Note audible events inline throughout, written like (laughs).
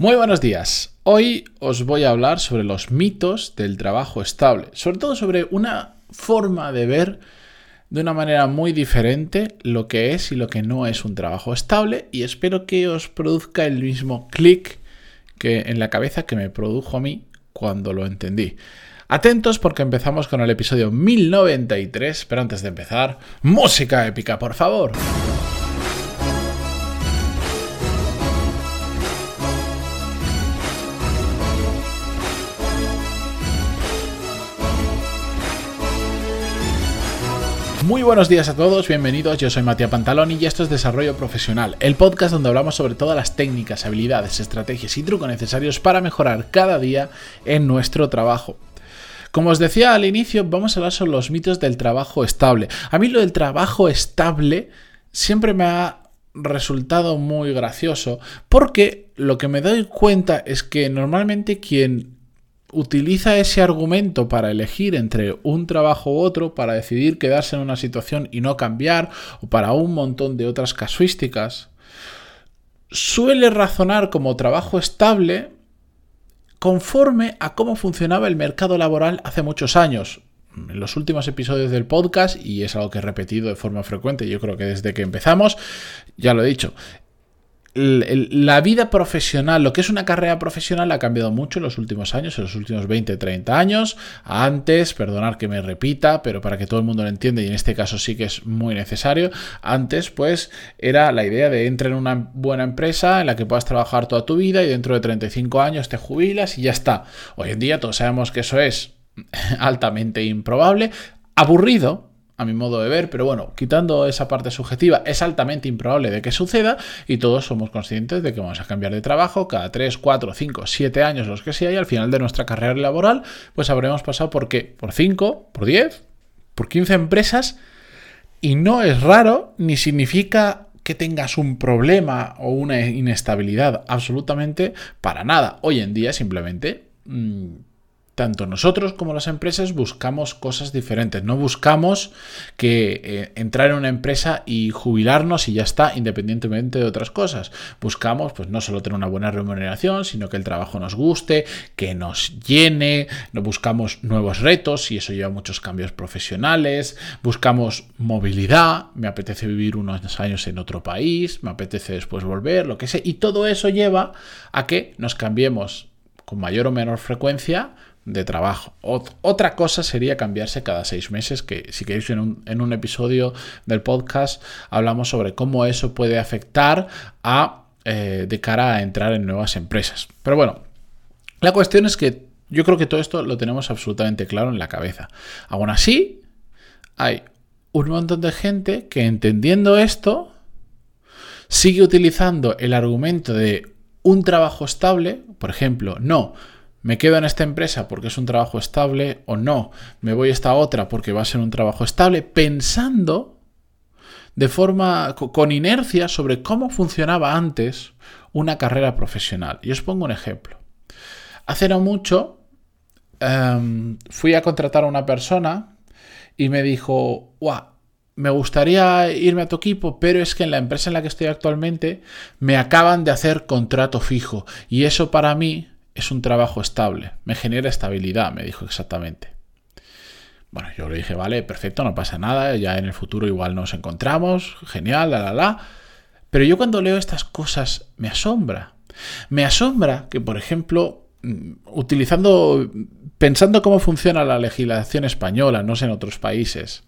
Muy buenos días. Hoy os voy a hablar sobre los mitos del trabajo estable, sobre todo sobre una forma de ver de una manera muy diferente lo que es y lo que no es un trabajo estable y espero que os produzca el mismo clic que en la cabeza que me produjo a mí cuando lo entendí. Atentos porque empezamos con el episodio 1093, pero antes de empezar, música épica, por favor. Muy buenos días a todos, bienvenidos, yo soy Matías Pantaloni y esto es Desarrollo Profesional, el podcast donde hablamos sobre todas las técnicas, habilidades, estrategias y trucos necesarios para mejorar cada día en nuestro trabajo. Como os decía al inicio, vamos a hablar sobre los mitos del trabajo estable. A mí lo del trabajo estable siempre me ha resultado muy gracioso porque lo que me doy cuenta es que normalmente quien utiliza ese argumento para elegir entre un trabajo u otro, para decidir quedarse en una situación y no cambiar, o para un montón de otras casuísticas, suele razonar como trabajo estable conforme a cómo funcionaba el mercado laboral hace muchos años. En los últimos episodios del podcast, y es algo que he repetido de forma frecuente, yo creo que desde que empezamos, ya lo he dicho, la vida profesional, lo que es una carrera profesional ha cambiado mucho en los últimos años, en los últimos 20, 30 años. Antes, perdonar que me repita, pero para que todo el mundo lo entienda y en este caso sí que es muy necesario, antes pues era la idea de entrar en una buena empresa en la que puedas trabajar toda tu vida y dentro de 35 años te jubilas y ya está. Hoy en día todos sabemos que eso es (laughs) altamente improbable, aburrido, a mi modo de ver, pero bueno, quitando esa parte subjetiva, es altamente improbable de que suceda y todos somos conscientes de que vamos a cambiar de trabajo cada 3, 4, 5, 7 años, los que sea, y al final de nuestra carrera laboral, pues habremos pasado por qué? Por 5, por 10, por 15 empresas y no es raro ni significa que tengas un problema o una inestabilidad, absolutamente para nada. Hoy en día simplemente... Mm, tanto nosotros como las empresas buscamos cosas diferentes. No buscamos que eh, entrar en una empresa y jubilarnos y ya está, independientemente de otras cosas. Buscamos, pues, no solo tener una buena remuneración, sino que el trabajo nos guste, que nos llene. No buscamos nuevos retos y eso lleva muchos cambios profesionales. Buscamos movilidad. Me apetece vivir unos años en otro país. Me apetece después volver, lo que sea. Y todo eso lleva a que nos cambiemos con mayor o menor frecuencia de trabajo. otra cosa sería cambiarse cada seis meses, que si queréis en un, episodio del podcast hablamos sobre cómo eso puede afectar a, eh, de cara a entrar en nuevas empresas. Pero bueno, la cuestión es que yo creo que todo esto lo tenemos absolutamente claro en la cabeza. Aún así, hay un montón de gente que entendiendo esto sigue utilizando el argumento de un trabajo estable, por ejemplo, no, ¿Me quedo en esta empresa porque es un trabajo estable o no? ¿Me voy a esta otra porque va a ser un trabajo estable? Pensando de forma con inercia sobre cómo funcionaba antes una carrera profesional. Y os pongo un ejemplo. Hace no mucho em, fui a contratar a una persona y me dijo, me gustaría irme a tu equipo, pero es que en la empresa en la que estoy actualmente me acaban de hacer contrato fijo y eso para mí es un trabajo estable, me genera estabilidad, me dijo exactamente. Bueno, yo le dije, vale, perfecto, no pasa nada, ya en el futuro igual nos encontramos, genial, la, la, la. Pero yo cuando leo estas cosas me asombra. Me asombra que, por ejemplo, mm, utilizando, pensando cómo funciona la legislación española, no sé en otros países,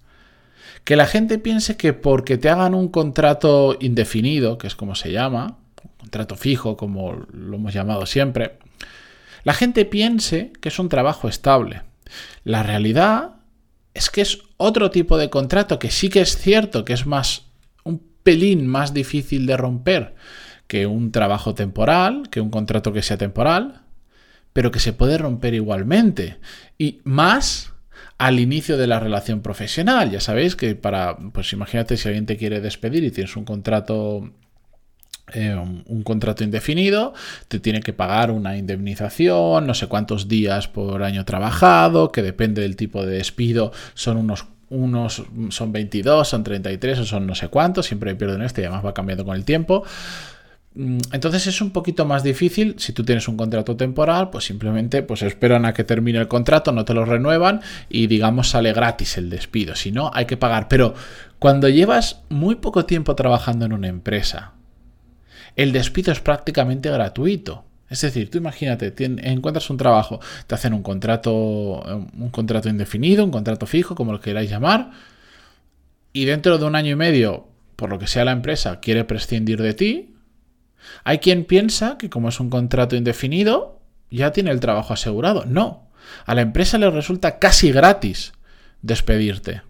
que la gente piense que porque te hagan un contrato indefinido, que es como se llama, contrato fijo, como lo hemos llamado siempre, la gente piense que es un trabajo estable. La realidad es que es otro tipo de contrato que sí que es cierto que es más un pelín más difícil de romper que un trabajo temporal, que un contrato que sea temporal, pero que se puede romper igualmente y más al inicio de la relación profesional. Ya sabéis que para, pues imagínate si alguien te quiere despedir y tienes un contrato eh, un, contrato indefinido, te tiene que pagar una indemnización, no sé cuántos días por año trabajado, que depende del tipo de despido, son unos unos son 22, son 33 o son no sé cuántos, siempre pierdo en esto y además va cambiando con el tiempo. Mm, entonces es un poquito más difícil. Si tú tienes un contrato temporal, pues simplemente pues esperan a que termine el contrato, no te lo renuevan y digamos sale gratis el despido. Si no, hay que pagar. Pero cuando llevas muy poco tiempo trabajando en una empresa, el despido es prácticamente gratuito. Es decir, tú imagínate, encuentras un trabajo, te hacen un contrato, un contrato indefinido, un contrato fijo, como lo queráis llamar, y dentro de un año y medio, por lo que sea la empresa, quiere prescindir de ti, hay quien piensa que como es un contrato indefinido, ya tiene el trabajo asegurado. No, a la empresa le resulta casi gratis despedirte.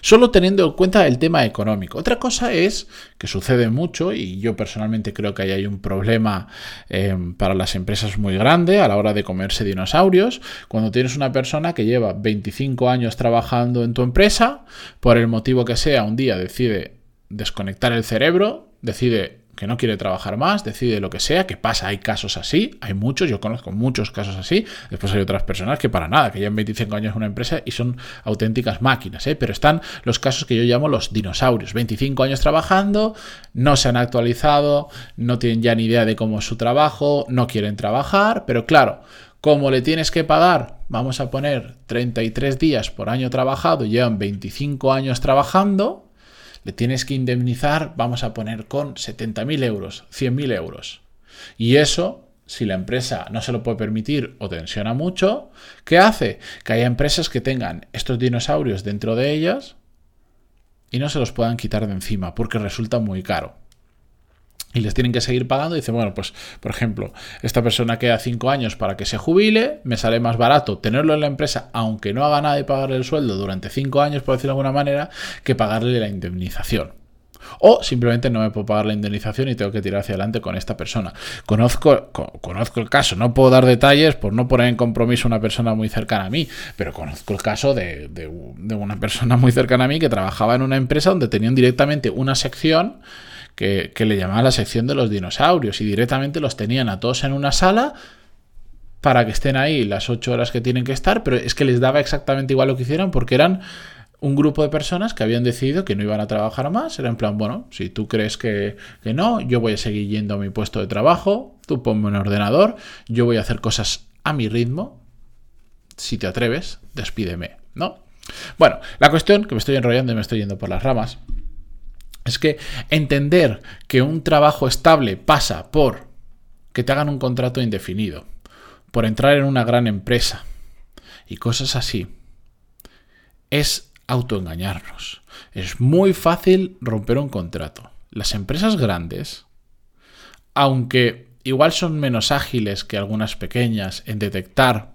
Solo teniendo en cuenta el tema económico. Otra cosa es que sucede mucho, y yo personalmente creo que ahí hay un problema em, para las empresas muy grande a la hora de comerse dinosaurios, cuando tienes una persona que lleva 25 años trabajando en tu empresa, por el motivo que sea, un día decide desconectar el cerebro, decide que no quiere trabajar más, decide lo que sea, que pasa, hay casos así, hay muchos, yo conozco muchos casos así, después hay otras personas que para nada, que llevan 25 años en una empresa y son auténticas máquinas, ¿eh? pero están los casos que yo llamo los dinosaurios, 25 años trabajando, no se han actualizado, no tienen ya ni idea de cómo es su trabajo, no quieren trabajar, pero claro, como le tienes que pagar, vamos a poner 33 días por año trabajado, llevan 25 años trabajando, le tienes que indemnizar, vamos a poner con 70.000 euros, 100.000 euros. Y eso, si la empresa no se lo puede permitir o tensiona mucho, ¿qué hace? Que haya empresas que tengan estos dinosaurios dentro de ellas y no se los puedan quitar de encima porque resulta muy caro y les tienen que seguir pagando, dice, bueno, pues, por ejemplo, esta persona queda cinco años para que se jubile, me sale más barato tenerlo en la empresa, aunque no haga nada de pagarle el sueldo durante cinco años, por decirlo de alguna manera, que pagarle la indemnización. O simplemente no me puedo pagar la indemnización y tengo que tirar hacia adelante con esta persona. Conozco, conozco el caso, no puedo dar detalles por no poner en compromiso a una persona muy cercana a mí, pero conozco el caso de, de una persona muy cercana a mí que trabajaba en una empresa donde tenían directamente una sección que, le llamaban la sección de los dinosaurios y directamente los tenían a todos en una sala para que estén ahí las ocho horas que tienen que estar, pero es que les daba exactamente igual lo que hicieran porque eran un grupo de personas que habían decidido que no iban a trabajar más. Era en plan, bueno, si tú crees que, que, no, yo voy a seguir yendo a mi puesto de trabajo, tú ponme un ordenador, yo voy a hacer cosas a mi ritmo. Si te atreves, despídeme, ¿no? Bueno, la cuestión, que me estoy enrollando y me estoy yendo por las ramas, es que entender que un trabajo estable pasa por que te hagan un contrato indefinido, por entrar en una gran empresa y cosas así, es autoengañarnos. Es muy fácil romper un contrato. Las empresas grandes, aunque igual son menos ágiles que algunas pequeñas en detectar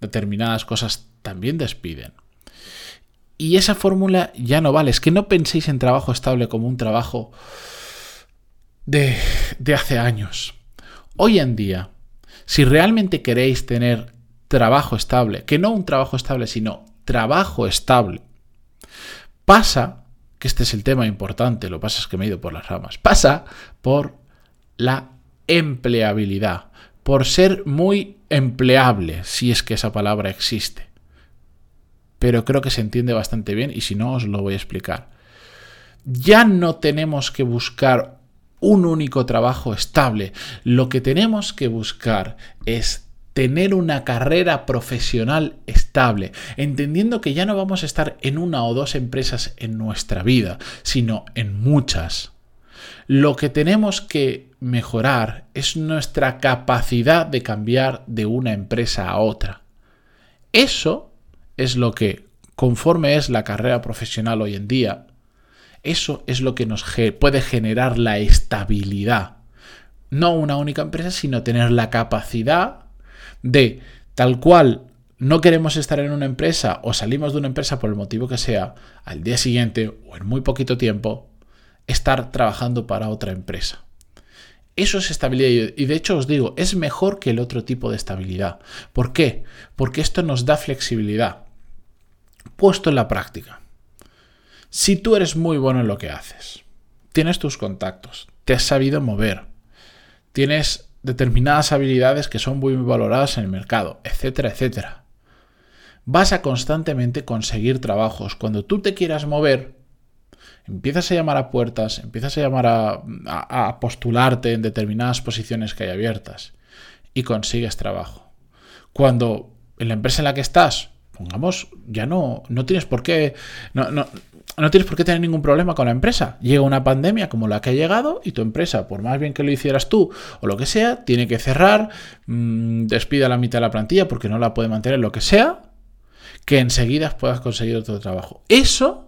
determinadas cosas, también despiden. Y esa fórmula ya no vale. Es que no penséis en trabajo estable como un trabajo de, de hace años. Hoy en día, si realmente queréis tener trabajo estable, que no un trabajo estable, sino trabajo estable, pasa, que este es el tema importante, lo pasa es que me he ido por las ramas, pasa por la empleabilidad, por ser muy empleable, si es que esa palabra existe pero creo que se entiende bastante bien y si no os lo voy a explicar. Ya no tenemos que buscar un único trabajo estable, lo que tenemos que buscar es tener una carrera profesional estable, entendiendo que ya no vamos a estar en una o dos empresas en nuestra vida, sino en muchas. Lo que tenemos que mejorar es nuestra capacidad de cambiar de una empresa a otra. Eso es lo que, conforme es la carrera profesional hoy en día, eso es lo que nos puede generar la estabilidad. No una única empresa, sino tener la capacidad de, tal cual no queremos estar en una empresa o salimos de una empresa por el motivo que sea, al día siguiente o en muy poquito tiempo, estar trabajando para otra empresa. Eso es estabilidad y de hecho os digo, es mejor que el otro tipo de estabilidad. ¿Por qué? Porque esto nos da flexibilidad puesto en la práctica. Si tú eres muy bueno en lo que haces, tienes tus contactos, te has sabido mover, tienes determinadas habilidades que son muy valoradas en el mercado, etcétera, etcétera. Vas a constantemente conseguir trabajos. Cuando tú te quieras mover, empiezas a llamar a puertas, empiezas a llamar a, a, postularte en determinadas posiciones que hay abiertas y consigues trabajo. Cuando en la empresa en la que estás, pongamos, ya no, no tienes por qué, no, no, no tienes por qué tener ningún problema con la empresa. Llega una pandemia como la que ha llegado y tu empresa, por más bien que lo hicieras tú o lo que sea, tiene que cerrar, mmm, despide a la mitad de la plantilla porque no la puede mantener, lo que sea, que enseguida puedas conseguir otro trabajo. Eso,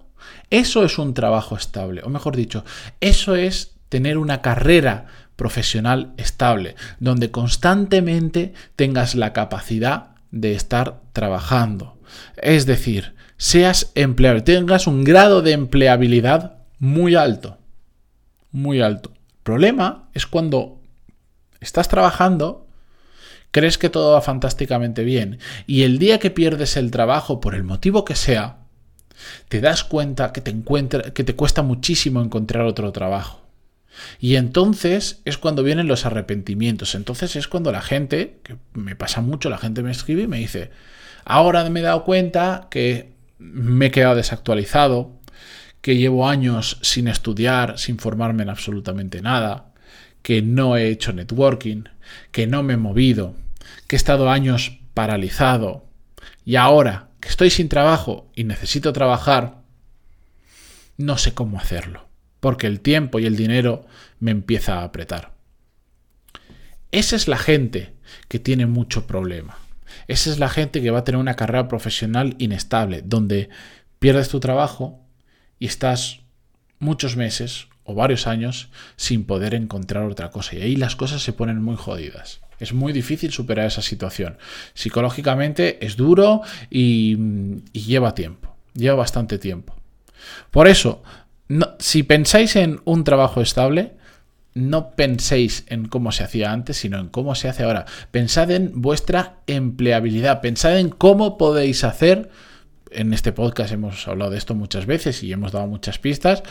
eso es un trabajo estable, o mejor dicho, eso es tener una carrera profesional estable, donde constantemente tengas la capacidad de estar trabajando. Es decir, seas empleable, tengas un grado de empleabilidad muy alto. Muy alto. El problema es cuando estás trabajando, crees que todo va fantásticamente bien y el día que pierdes el trabajo por el motivo que sea, te das cuenta que te, encuentra, que te cuesta muchísimo encontrar otro trabajo. Y entonces es cuando vienen los arrepentimientos. Entonces es cuando la gente, que me pasa mucho, la gente me escribe y me dice, ahora me he dado cuenta que me he quedado desactualizado, que llevo años sin estudiar, sin formarme en absolutamente nada, que no he hecho networking, que no me he movido, que he estado años paralizado y ahora que estoy sin trabajo y necesito trabajar, no sé cómo hacerlo, porque el tiempo y el dinero me empieza a apretar. Esa es la gente que tiene mucho problema. Esa es la gente que va a tener una carrera profesional inestable, donde pierdes tu trabajo y estás muchos meses o varios años sin poder encontrar otra cosa. Y ahí las cosas se ponen muy jodidas. Es muy difícil superar esa situación. Psicológicamente es duro y, lleva tiempo. Lleva bastante tiempo. Por eso, si pensáis en un trabajo estable, no penséis en cómo se hacía antes, sino en cómo se hace ahora. Pensad en vuestra empleabilidad, pensad en cómo podéis hacer, en este podcast hemos hablado de esto muchas veces y hemos dado muchas pistas,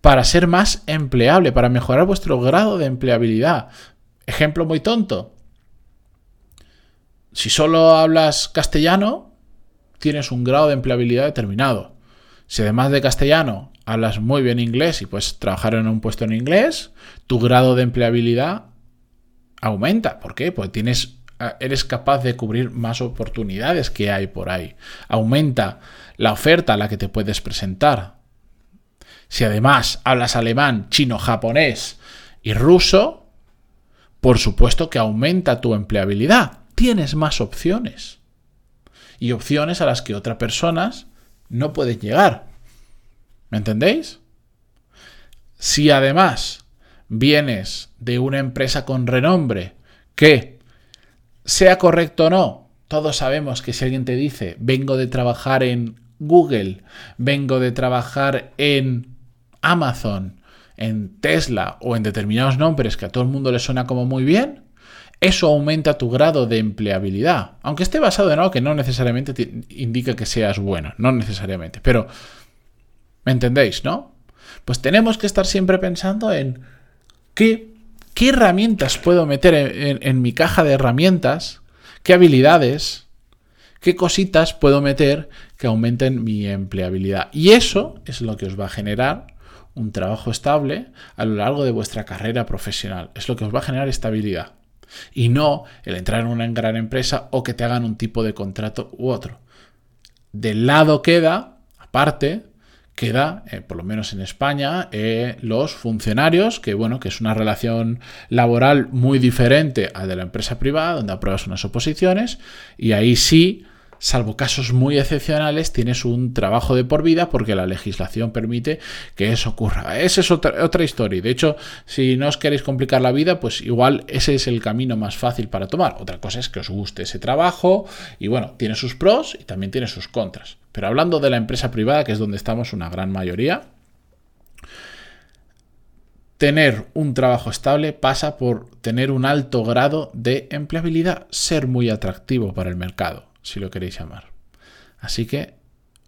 para ser más empleable, para mejorar vuestro grado de empleabilidad. Ejemplo muy tonto. Si solo hablas castellano, tienes un grado de empleabilidad determinado. Si además de castellano hablas muy bien inglés y puedes trabajar en un puesto en inglés, tu grado de empleabilidad aumenta. ¿Por qué? Pues tienes, ah, eres capaz de cubrir más oportunidades que hay por ahí. Aumenta la oferta a la que te puedes presentar. Si además hablas alemán, chino, japonés y ruso, por supuesto que aumenta tu empleabilidad. Tienes más opciones. Y opciones a las que otras personas no pueden llegar. ¿Me entendéis? Si además vienes de una empresa con renombre que, sea correcto o no, todos sabemos que si alguien te dice, vengo de trabajar en Google, vengo de trabajar en Amazon, en Tesla o en determinados nombres que a todo el mundo le suena como muy bien, eso aumenta tu grado de empleabilidad. Aunque esté basado en algo que no necesariamente indica que seas bueno, no necesariamente, pero ¿Me entendéis, no? Pues tenemos que estar siempre pensando en qué, qué herramientas puedo meter en, mi caja de herramientas, qué habilidades, qué cositas puedo meter que aumenten mi empleabilidad. Y eso es lo que os va a generar un trabajo estable a lo largo de vuestra carrera profesional. Es lo que os va a generar estabilidad. Y no el entrar en una gran empresa o que te hagan un tipo de contrato u otro. Del lado queda, aparte, queda, eh, por lo menos en España, eh, los funcionarios, que bueno, que es una relación laboral muy diferente a de la empresa privada, donde apruebas unas oposiciones, y ahí sí, salvo casos muy excepcionales, tienes un trabajo de por vida porque la legislación permite que eso ocurra. Esa es otra, historia. De hecho, si no os queréis complicar la vida, pues igual ese es el camino más fácil para tomar. Otra cosa es que os guste ese trabajo y bueno, tiene sus pros y también tiene sus contras. Pero hablando de la empresa privada, que es donde estamos una gran mayoría, tener un trabajo estable pasa por tener un alto grado de empleabilidad, ser muy atractivo para el mercado, si lo queréis llamar. Así que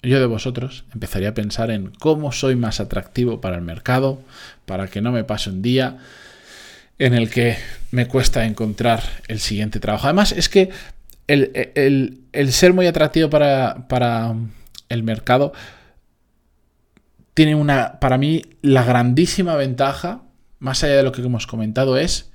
yo de vosotros empezaría a pensar en cómo soy más atractivo para el mercado, para que no me pase un día en el que me cuesta encontrar el siguiente trabajo. Además, es que el, ser muy atractivo para, el mercado tiene una, para mí, la grandísima ventaja, más allá de lo que hemos comentado, es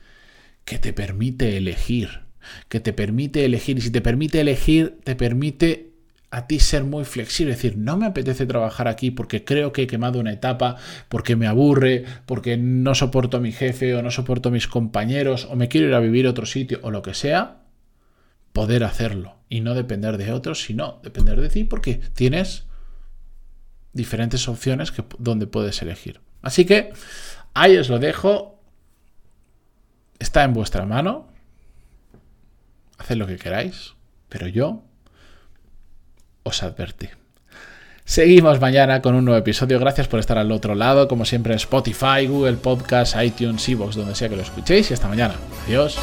que te permite elegir, que te permite elegir, y si te permite elegir, te permite a ti ser muy flexible, es decir, no me apetece trabajar aquí porque creo que he quemado una etapa, porque me aburre, porque no soporto a mi jefe o no soporto a mis compañeros o me quiero ir a vivir a otro sitio o lo que sea, poder hacerlo y no depender de otros, sino depender de ti porque tienes diferentes opciones donde puedes elegir. Así que ahí os lo dejo, está en vuestra mano, haced lo que queráis, pero yo os advertí. Seguimos mañana con un nuevo episodio. Gracias por estar al otro lado, como siempre en Spotify, Google Podcast, iTunes, Evox, donde sea que lo escuchéis. Y hasta mañana. Adiós.